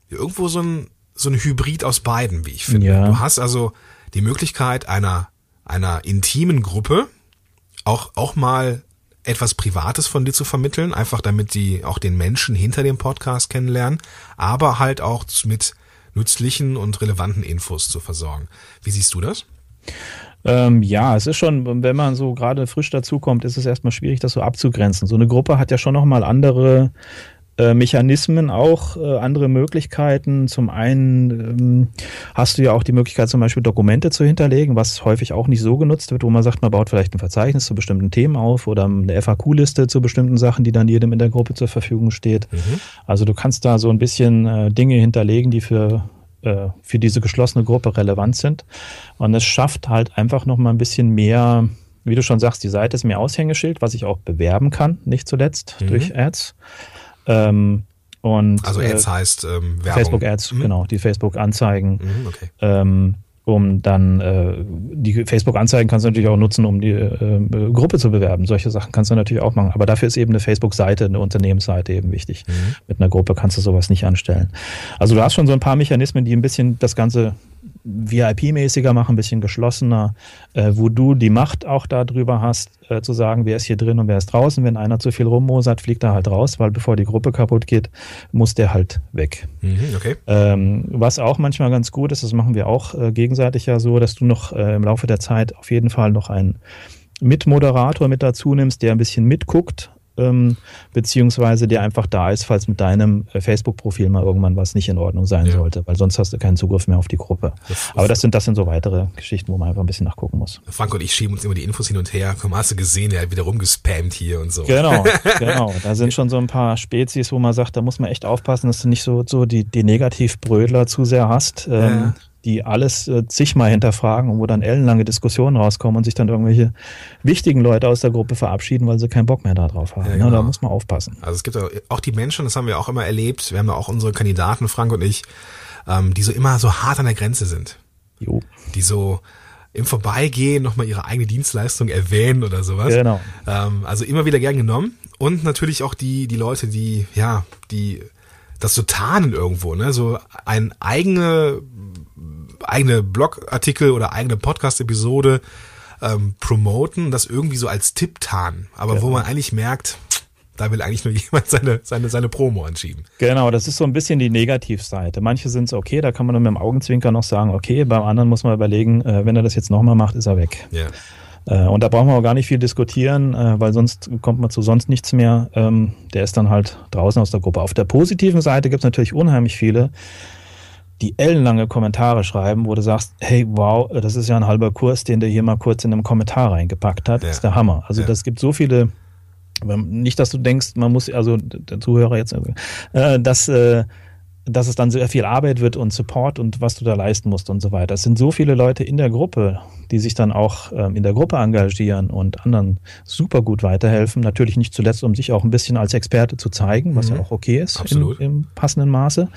irgendwo so ein, so ein Hybrid aus beiden, wie ich finde. Ja. Du hast also die Möglichkeit einer, einer intimen Gruppe auch, auch mal etwas Privates von dir zu vermitteln, einfach damit die auch den Menschen hinter dem Podcast kennenlernen, aber halt auch mit nützlichen und relevanten Infos zu versorgen. Wie siehst du das? Ähm, ja, es ist schon, wenn man so gerade frisch dazukommt, ist es erstmal schwierig, das so abzugrenzen. So eine Gruppe hat ja schon nochmal andere Mechanismen, auch äh, andere Möglichkeiten. Zum einen ähm, hast du ja auch die Möglichkeit, zum Beispiel Dokumente zu hinterlegen, was häufig auch nicht so genutzt wird, wo man sagt, man baut vielleicht ein Verzeichnis zu bestimmten Themen auf oder eine FAQ-Liste zu bestimmten Sachen, die dann jedem in der Gruppe zur Verfügung steht. Also du kannst da so ein bisschen äh, Dinge hinterlegen, die für äh, für diese geschlossene Gruppe relevant sind. Und es schafft halt einfach noch mal ein bisschen mehr, wie du schon sagst, die Seite ist mehr Aushängeschild, was ich auch bewerben kann, nicht zuletzt durch Ads. Ähm, und Also äh, Ads heißt ähm, Werbung. Facebook Ads, Mhm. genau, die Facebook Anzeigen. Mhm, okay. Ähm, um dann äh, die Facebook-Anzeigen kannst du natürlich auch nutzen, um die äh, Gruppe zu bewerben. Solche Sachen kannst du natürlich auch machen. Aber dafür ist eben eine Facebook-Seite, eine Unternehmensseite eben wichtig. Mhm. Mit einer Gruppe kannst du sowas nicht anstellen. Also du hast schon so ein paar Mechanismen, die ein bisschen das Ganze VIP-mäßiger machen, ein bisschen geschlossener, äh, wo du die Macht auch darüber hast, äh, zu sagen, wer ist hier drin und wer ist draußen. Wenn einer zu viel rummosert, fliegt er halt raus, weil bevor die Gruppe kaputt geht, muss der halt weg. Mhm, okay. Ähm, was auch manchmal ganz gut ist, das machen wir auch äh, gegenseitig ja so, dass du noch äh, im Laufe der Zeit auf jeden Fall noch einen Mitmoderator mit dazu nimmst, der ein bisschen mitguckt, ähm, beziehungsweise der einfach da ist, falls mit deinem äh, Facebook-Profil mal irgendwann was nicht in Ordnung sein ja. sollte, weil sonst hast du keinen Zugriff mehr auf die Gruppe. Das Aber das sind, das sind so weitere Geschichten, wo man einfach ein bisschen nachgucken muss. Frank und ich schieben uns immer die Infos hin und her. Komm, hast du gesehen, der hat wieder rumgespammt hier und so. Genau, genau. Da sind schon so ein paar Spezies, wo man sagt, da muss man echt aufpassen, dass du nicht so, so die, die Negativbrödler zu sehr hast. Ähm, ja die alles äh, zigmal hinterfragen und wo dann ellenlange Diskussionen rauskommen und sich dann irgendwelche wichtigen Leute aus der Gruppe verabschieden, weil sie keinen Bock mehr darauf haben. Ja, genau. ja, da muss man aufpassen. Also es gibt auch die Menschen, das haben wir auch immer erlebt, wir haben ja auch unsere Kandidaten, Frank und ich, ähm, die so immer so hart an der Grenze sind. Jo. Die so im Vorbeigehen nochmal ihre eigene Dienstleistung erwähnen oder sowas. Genau. Ähm, also immer wieder gern genommen. Und natürlich auch die, die Leute, die, ja, die das so tarnen irgendwo, ne? So ein eigene eigene Blogartikel oder eigene Podcast-Episode ähm, promoten, das irgendwie so als Tipp tarnen, aber genau. wo man eigentlich merkt, da will eigentlich nur jemand seine, seine, seine Promo anschieben. Genau, das ist so ein bisschen die Negativseite. Manche sind so, okay, da kann man dann mit dem Augenzwinker noch sagen, okay, beim anderen muss man überlegen, äh, wenn er das jetzt nochmal macht, ist er weg. Ja. Äh, und da brauchen wir auch gar nicht viel diskutieren, äh, weil sonst kommt man zu sonst nichts mehr. Ähm, der ist dann halt draußen aus der Gruppe. Auf der positiven Seite gibt es natürlich unheimlich viele, die ellenlange Kommentare schreiben, wo du sagst, hey, wow, das ist ja ein halber Kurs, den der hier mal kurz in einem Kommentar reingepackt hat. Ja. Das ist der Hammer. Also ja. das gibt so viele, nicht, dass du denkst, man muss, also der Zuhörer jetzt, äh, dass, äh, dass es dann sehr viel Arbeit wird und Support und was du da leisten musst und so weiter. Es sind so viele Leute in der Gruppe, die sich dann auch ähm, in der Gruppe engagieren und anderen super gut weiterhelfen. Natürlich nicht zuletzt, um sich auch ein bisschen als Experte zu zeigen, was mhm. ja auch okay ist in, im passenden Maße.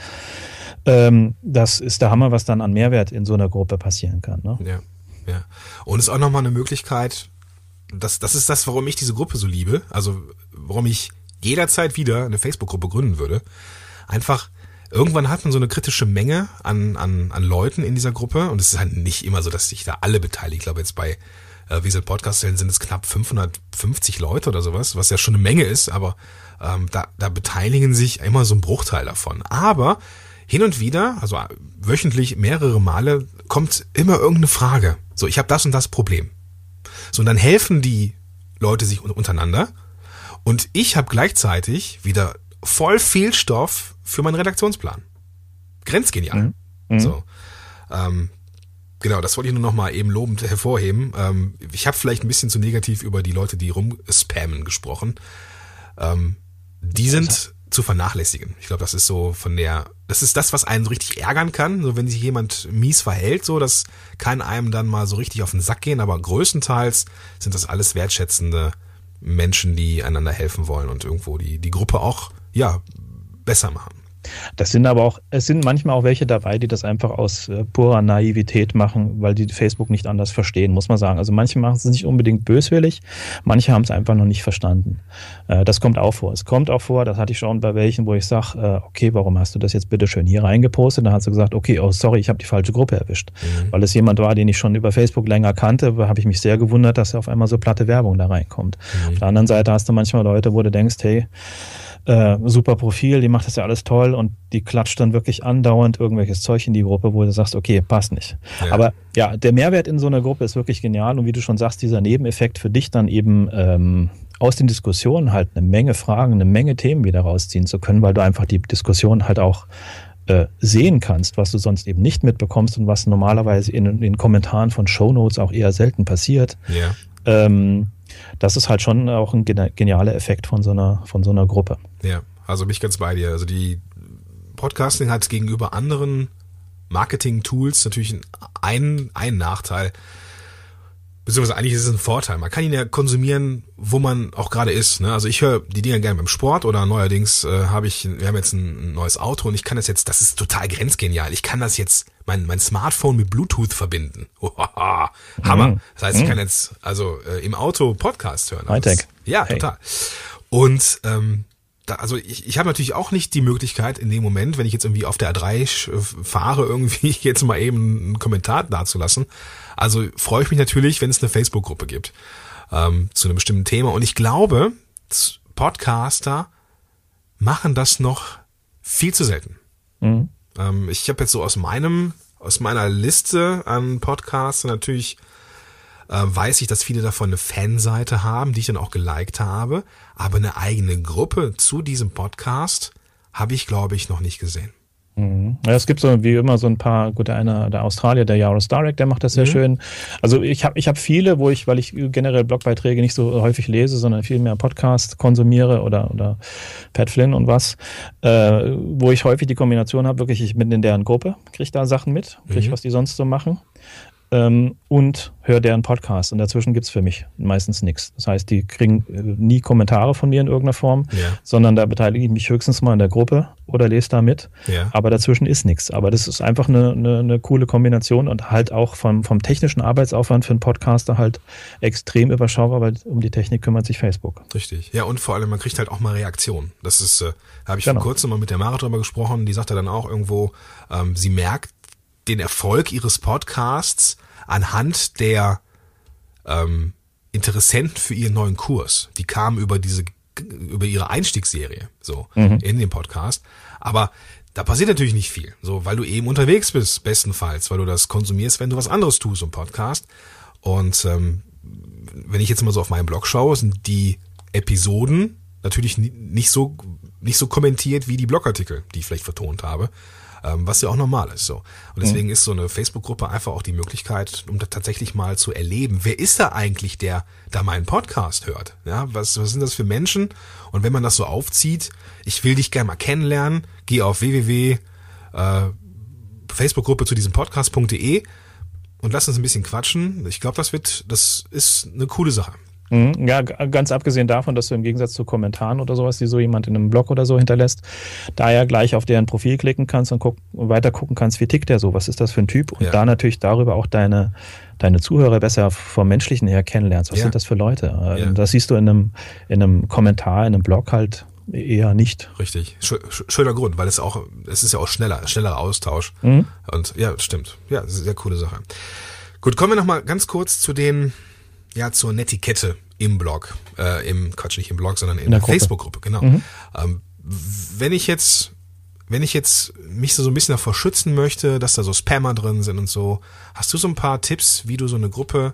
Ähm, das ist der Hammer, was dann an Mehrwert in so einer Gruppe passieren kann. Ne? Ja, ja. Und es ist auch nochmal eine Möglichkeit, das, das ist das, warum ich diese Gruppe so liebe, also warum ich jederzeit wieder eine Facebook-Gruppe gründen würde. Einfach, irgendwann hat man so eine kritische Menge an, an, an Leuten in dieser Gruppe und es ist halt nicht immer so, dass sich da alle beteiligen. Ich glaube jetzt bei äh, Wiesel Podcast sind es knapp 550 Leute oder sowas, was ja schon eine Menge ist, aber ähm, da, da beteiligen sich immer so ein Bruchteil davon. Aber hin und wieder, also wöchentlich mehrere Male, kommt immer irgendeine Frage. So, ich habe das und das Problem. So, und dann helfen die Leute sich untereinander und ich habe gleichzeitig wieder voll viel Stoff für meinen Redaktionsplan. Grenzgenial. Mhm. Mhm. So. Ähm, genau, das wollte ich nur noch mal eben lobend hervorheben. Ähm, ich habe vielleicht ein bisschen zu negativ über die Leute, die rumspammen, gesprochen. Ähm, die sind zu vernachlässigen. Ich glaube, das ist so von der, das ist das, was einen so richtig ärgern kann, so wenn sich jemand mies verhält, so, das kann einem dann mal so richtig auf den Sack gehen, aber größtenteils sind das alles wertschätzende Menschen, die einander helfen wollen und irgendwo die, die Gruppe auch, ja, besser machen. Das sind aber auch, es sind manchmal auch welche dabei, die das einfach aus äh, purer Naivität machen, weil die Facebook nicht anders verstehen, muss man sagen. Also manche machen es nicht unbedingt böswillig, manche haben es einfach noch nicht verstanden. Äh, das kommt auch vor. Es kommt auch vor, das hatte ich schon bei welchen, wo ich sage, äh, okay, warum hast du das jetzt bitte schön hier reingepostet? Dann hat sie gesagt, okay, oh sorry, ich habe die falsche Gruppe erwischt. Mhm. Weil es jemand war, den ich schon über Facebook länger kannte, habe ich mich sehr gewundert, dass auf einmal so platte Werbung da reinkommt. Mhm. Auf der anderen Seite hast du manchmal Leute, wo du denkst, hey, äh, super Profil, die macht das ja alles toll und die klatscht dann wirklich andauernd irgendwelches Zeug in die Gruppe, wo du sagst, okay, passt nicht. Ja. Aber ja, der Mehrwert in so einer Gruppe ist wirklich genial und wie du schon sagst, dieser Nebeneffekt für dich dann eben ähm, aus den Diskussionen halt eine Menge Fragen, eine Menge Themen wieder rausziehen zu können, weil du einfach die Diskussion halt auch äh, sehen kannst, was du sonst eben nicht mitbekommst und was normalerweise in den Kommentaren von Shownotes auch eher selten passiert. Ja. Ähm, das ist halt schon auch ein genialer Effekt von so einer, von so einer Gruppe. Ja, also mich ganz bei dir. Also die Podcasting hat gegenüber anderen Marketing-Tools natürlich einen, einen Nachteil. Beziehungsweise eigentlich ist es ein Vorteil. Man kann ihn ja konsumieren, wo man auch gerade ist. Ne? Also ich höre die Dinger gerne beim Sport oder neuerdings äh, habe ich, wir haben jetzt ein neues Auto und ich kann das jetzt, das ist total grenzgenial. Ich kann das jetzt, mein, mein Smartphone mit Bluetooth verbinden. Hammer. Mhm. Das heißt, ich mhm. kann jetzt also äh, im Auto Podcast hören. Hightech. Ja, hey. total. Und ähm, da, also ich, ich habe natürlich auch nicht die Möglichkeit in dem Moment, wenn ich jetzt irgendwie auf der A3 fahre, irgendwie jetzt mal eben einen Kommentar dazulassen. Also freue ich mich natürlich, wenn es eine Facebook-Gruppe gibt ähm, zu einem bestimmten Thema. Und ich glaube, Podcaster machen das noch viel zu selten. Mhm. Ähm, ich habe jetzt so aus meinem, aus meiner Liste an Podcasts natürlich äh, weiß ich, dass viele davon eine Fanseite haben, die ich dann auch geliked habe. Aber eine eigene Gruppe zu diesem Podcast habe ich, glaube ich, noch nicht gesehen. Mhm. Ja, es gibt so wie immer so ein paar, gut, einer der Australier, der Yaros Direct, der macht das sehr mhm. schön. Also ich habe ich hab viele, wo ich, weil ich generell Blogbeiträge nicht so häufig lese, sondern viel mehr Podcast konsumiere oder, oder Pat Flynn und was, äh, wo ich häufig die Kombination habe, wirklich, ich bin in deren Gruppe, kriege da Sachen mit, kriege, mhm. was die sonst so machen ähm, und höre deren Podcast. Und dazwischen gibt's für mich meistens nichts. Das heißt, die kriegen äh, nie Kommentare von mir in irgendeiner Form, ja. sondern da beteilige ich mich höchstens mal in der Gruppe oder lese da mit. Ja. Aber dazwischen ist nichts. Aber das ist einfach eine, eine, eine coole Kombination und halt auch vom, vom technischen Arbeitsaufwand für einen Podcaster halt extrem überschaubar, weil um die Technik kümmert sich Facebook. Richtig. Ja, und vor allem, man kriegt halt auch mal Reaktionen. Das ist, äh, habe ich genau. vor kurzem mal mit der Mara drüber gesprochen, die sagte dann auch irgendwo, ähm, sie merkt, den Erfolg ihres Podcasts anhand der ähm, Interessenten für ihren neuen Kurs. Die kamen über diese über ihre Einstiegsserie so mhm. in den Podcast, aber da passiert natürlich nicht viel, so weil du eben unterwegs bist, bestenfalls, weil du das konsumierst, wenn du was anderes tust im Podcast. Und ähm, wenn ich jetzt mal so auf meinen Blog schaue, sind die Episoden natürlich nicht so nicht so kommentiert wie die Blogartikel, die ich vielleicht vertont habe ähm, was ja auch normal ist. So. Und deswegen mhm. ist so eine Facebook-Gruppe einfach auch die Möglichkeit, um da tatsächlich mal zu erleben, wer ist da eigentlich, der da meinen Podcast hört? Ja, was, was sind das für Menschen? Und wenn man das so aufzieht, ich will dich gerne mal kennenlernen, geh auf www äh, Facebook-Gruppe zu diesem Podcast.de und lass uns ein bisschen quatschen. Ich glaube, das wird, das ist eine coole Sache. Mhm. Ja, ganz abgesehen davon, dass du im Gegensatz zu Kommentaren oder sowas, die so jemand in einem Blog oder so hinterlässt, da ja gleich auf deren Profil klicken kannst und guck, weiter gucken kannst, wie tickt der so, was ist das für ein Typ und ja. da natürlich darüber auch deine, deine Zuhörer besser vom Menschlichen her kennenlernst. Was ja. sind das für Leute? Ja. Das siehst du in einem, in einem Kommentar, in einem Blog halt eher nicht. Richtig. Schöner Grund, weil es auch, es ist ja auch schneller, schneller Austausch. Mhm. Und ja, stimmt. Ja, sehr coole Sache. Gut, kommen wir nochmal ganz kurz zu den ja zur Netiquette im Blog, äh, im Quatsch nicht im Blog, sondern in, in der Facebook-Gruppe, genau. Mhm. Ähm, wenn ich jetzt, wenn ich jetzt mich so ein bisschen davor schützen möchte, dass da so Spammer drin sind und so, hast du so ein paar Tipps, wie du so eine Gruppe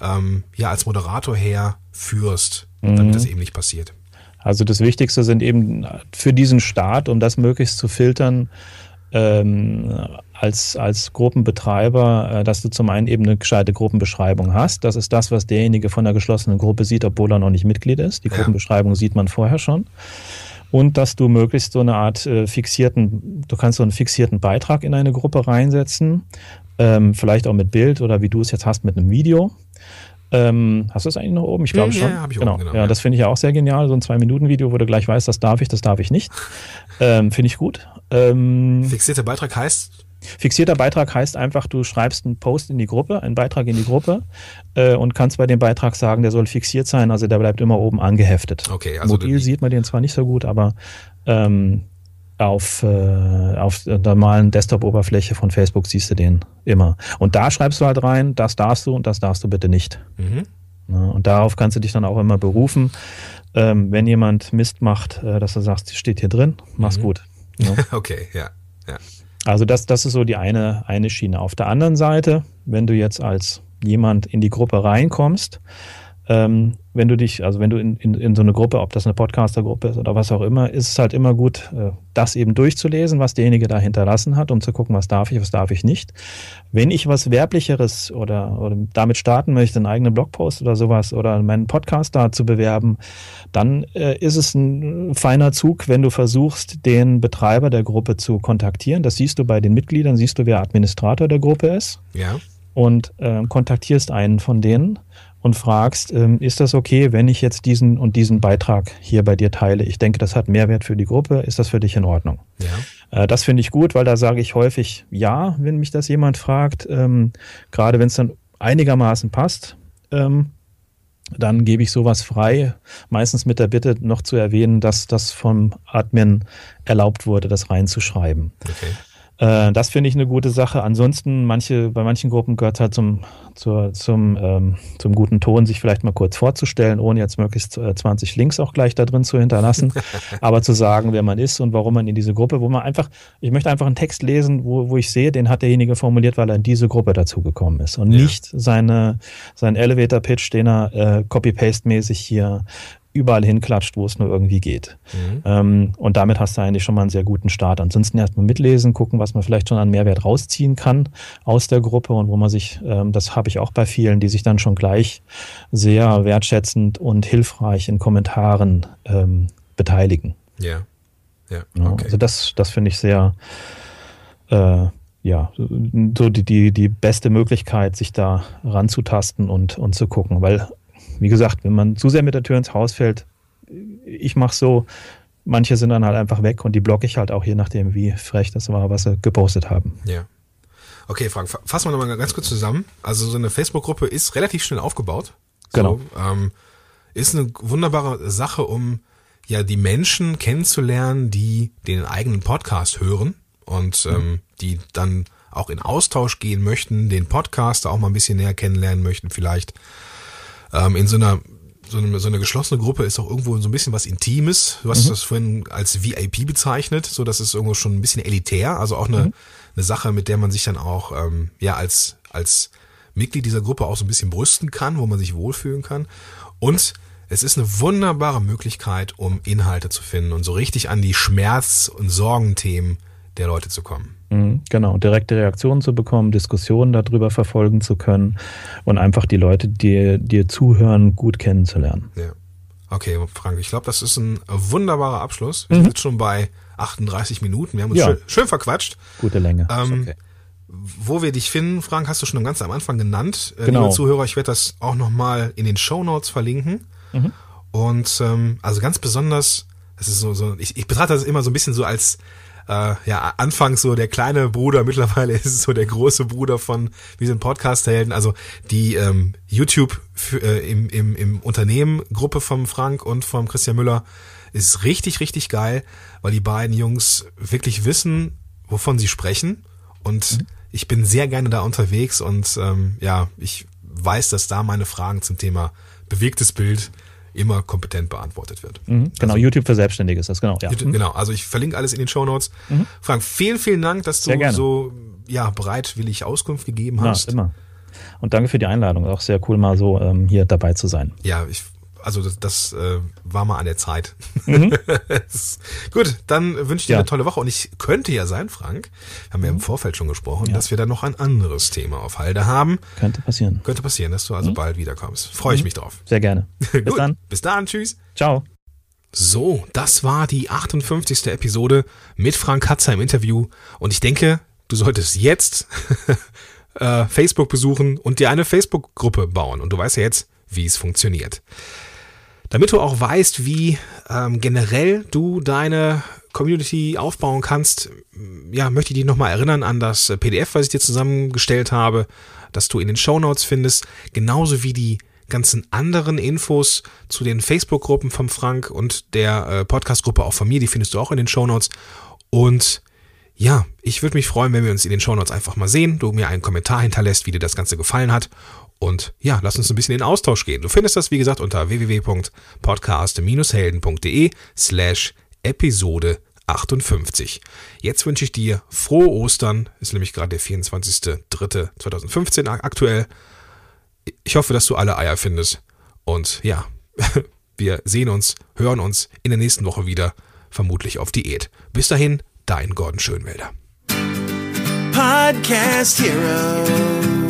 ähm, ja als Moderator her führst, damit mhm. das eben nicht passiert? Also das Wichtigste sind eben für diesen Start, um das möglichst zu filtern, ähm, als, als Gruppenbetreiber, äh, dass du zum einen eben eine gescheite Gruppenbeschreibung hast. Das ist das, was derjenige von der geschlossenen Gruppe sieht, obwohl er noch nicht Mitglied ist. Die ja. Gruppenbeschreibung sieht man vorher schon. Und dass du möglichst so eine Art äh, fixierten, du kannst so einen fixierten Beitrag in eine Gruppe reinsetzen, ähm, vielleicht auch mit Bild oder wie du es jetzt hast mit einem Video. Ähm, hast du es eigentlich noch oben? Ich glaube ja, schon. Ja, hab ich genau. Oben, genau. Ja, das finde ich ja auch sehr genial. So ein Zwei-Minuten-Video, wo du gleich weißt, das darf ich, das darf ich nicht. Ähm, finde ich gut. Ähm, Fixierter Beitrag heißt? Fixierter Beitrag heißt einfach, du schreibst einen Post in die Gruppe, einen Beitrag in die Gruppe äh, und kannst bei dem Beitrag sagen, der soll fixiert sein, also der bleibt immer oben angeheftet. Okay, also Mobil sieht man den zwar nicht so gut, aber ähm, auf, äh, auf der normalen Desktop-Oberfläche von Facebook siehst du den immer. Und da schreibst du halt rein, das darfst du und das darfst du bitte nicht. Mhm. Ja, und darauf kannst du dich dann auch immer berufen, ähm, wenn jemand Mist macht, äh, dass du sagst, steht hier drin, mach's mhm. gut. Ja. okay, ja. ja. Also das, das ist so die eine, eine Schiene. Auf der anderen Seite, wenn du jetzt als jemand in die Gruppe reinkommst, ähm, wenn du dich, also wenn du in, in, in so eine Gruppe, ob das eine Podcaster-Gruppe ist oder was auch immer, ist es halt immer gut, äh, das eben durchzulesen, was derjenige da hinterlassen hat, um zu gucken, was darf ich, was darf ich nicht. Wenn ich was Werblicheres oder, oder damit starten möchte, einen eigenen Blogpost oder sowas oder meinen Podcast da zu bewerben, dann äh, ist es ein feiner Zug, wenn du versuchst, den Betreiber der Gruppe zu kontaktieren. Das siehst du bei den Mitgliedern, siehst du, wer Administrator der Gruppe ist. Ja. und äh, kontaktierst einen von denen und fragst, ähm, ist das okay, wenn ich jetzt diesen und diesen Beitrag hier bei dir teile? Ich denke, das hat Mehrwert für die Gruppe. Ist das für dich in Ordnung? Ja. Äh, das finde ich gut, weil da sage ich häufig ja, wenn mich das jemand fragt. Ähm, gerade wenn es dann einigermaßen passt, ähm, dann gebe ich sowas frei. Meistens mit der Bitte noch zu erwähnen, dass das vom Admin erlaubt wurde, das reinzuschreiben. Okay. Äh, das finde ich eine gute Sache. Ansonsten, manche, bei manchen Gruppen gehört halt zum, zur, zum, ähm, zum guten Ton, sich vielleicht mal kurz vorzustellen, ohne jetzt möglichst äh, 20 Links auch gleich da drin zu hinterlassen, aber zu sagen, wer man ist und warum man in diese Gruppe, wo man einfach, ich möchte einfach einen Text lesen, wo, wo ich sehe, den hat derjenige formuliert, weil er in diese Gruppe dazugekommen ist und Ja. nicht seine, seinen Elevator-Pitch, den er äh, copy-paste-mäßig hier überall hinklatscht, wo es nur irgendwie geht. Mhm. Ähm, und damit hast du eigentlich schon mal einen sehr guten Start. Ansonsten erstmal mitlesen, gucken, was man vielleicht schon an Mehrwert rausziehen kann aus der Gruppe und wo man sich, ähm, das habe ich auch bei vielen, die sich dann schon gleich sehr wertschätzend und hilfreich in Kommentaren ähm, beteiligen. Ja. Ja. Okay. Also das, das finde ich sehr, äh, ja, so die, die, die beste Möglichkeit, sich da ranzutasten und, und zu gucken. Weil, wie gesagt, wenn man zu sehr mit der Tür ins Haus fällt, ich mache so, manche sind dann halt einfach weg und die blocke ich halt auch, je nachdem, wie frech das war, was sie gepostet haben. Ja. Okay, Frank, fa- fassen wir nochmal ganz kurz zusammen. Also so eine Facebook-Gruppe ist relativ schnell aufgebaut. Genau. So, ähm, ist eine wunderbare Sache, um ja die Menschen kennenzulernen, die den eigenen Podcast hören und ähm, die dann auch in Austausch gehen möchten, den Podcaster auch mal ein bisschen näher kennenlernen möchten vielleicht. Ähm, in so einer so eine, so eine geschlossene Gruppe ist auch irgendwo so ein bisschen was Intimes. Du hast das vorhin als VIP bezeichnet, so das ist irgendwo schon ein bisschen elitär, also auch eine, eine Sache, mit der man sich dann auch ähm, ja als als Mitglied dieser Gruppe auch so ein bisschen brüsten kann, wo man sich wohlfühlen kann. Und es ist eine wunderbare Möglichkeit, um Inhalte zu finden und so richtig an die Schmerz- und Sorgenthemen der Leute zu kommen. Mhm, Genau, direkte Reaktionen zu bekommen, Diskussionen darüber verfolgen zu können und einfach die Leute, die dir zuhören, gut kennenzulernen. Ja. Okay, Frank, ich glaube, das ist ein wunderbarer Abschluss. Wir sind jetzt schon bei 38 Minuten. Wir haben uns Ja. schön, schön verquatscht. Gute Länge. Ähm, okay. Wo wir dich finden, Frank, hast du schon ganz am Anfang genannt. Äh, Genau. Liebe Zuhörer, ich werde das auch nochmal in den Show Notes verlinken. Mhm. Und ähm, also ganz besonders, das ist so, so ich, ich betrachte das immer so ein bisschen so als äh, ja, anfangs so der kleine Bruder, mittlerweile ist es so der große Bruder von Wir sind Podcast-Helden, also die ähm, YouTube äh, im, im, im Unternehmen Gruppe vom Frank und vom Christian Müller ist richtig, richtig geil, weil die beiden Jungs wirklich wissen, wovon sie sprechen. Und ich bin sehr gerne da unterwegs und ähm, ja, ich weiß, dass da meine Fragen zum Thema bewegtes Bild immer kompetent beantwortet wird. Mhm, Genau, YouTube für Selbstständige ist das, genau. Ja. Mhm. Genau, also ich verlinke alles in den Show Notes. Frank, vielen, vielen Dank, dass du so ja, bereitwillig Auskunft gegeben hast. immer. Und danke für die Einladung. Auch sehr cool, mal so ähm, hier dabei zu sein. Ja, ich, also das, das äh, war mal an der Zeit. Mhm. Gut, dann wünsche ich dir Ja. Mhm. eine tolle Woche. Und ich könnte ja sein, Frank, haben wir im Vorfeld schon gesprochen, dass wir dann noch ein anderes Thema auf Halde haben. Könnte passieren. Könnte passieren, dass du also bald wiederkommst. Freue ich mich drauf. Sehr gerne. Mhm. Bis Gut, dann. Bis dann, tschüss. Ciao. So, das war die 58. Episode mit Frank Katzer im Interview und ich denke, du solltest jetzt äh, Facebook besuchen und dir eine Facebook-Gruppe bauen und du weißt ja jetzt, wie es funktioniert. Damit du auch weißt, wie ähm, generell du deine Community aufbauen kannst, ja, möchte ich dich nochmal erinnern an das PDF, was ich dir zusammengestellt habe, das du in den Show Notes findest, genauso wie die ganzen anderen Infos zu den Facebook-Gruppen von Frank und der äh, Podcast-Gruppe auch von mir, die findest du auch in den Show Notes. Und ja, ich würde mich freuen, wenn wir uns in den Show Notes einfach mal sehen, du mir einen Kommentar hinterlässt, wie dir das Ganze gefallen hat. Und ja, lass uns ein bisschen in den Austausch gehen. Du findest das, wie gesagt, unter www.podcast-helden.de slash Episode 58. Jetzt wünsche ich dir frohe Ostern. Ist nämlich gerade der 24.03.2015 aktuell. Ich hoffe, dass du alle Eier findest. Und ja, wir sehen uns, hören uns in der nächsten Woche wieder, vermutlich auf Diät. Bis dahin, dein Gordon Schönwälder. Podcast Heroes.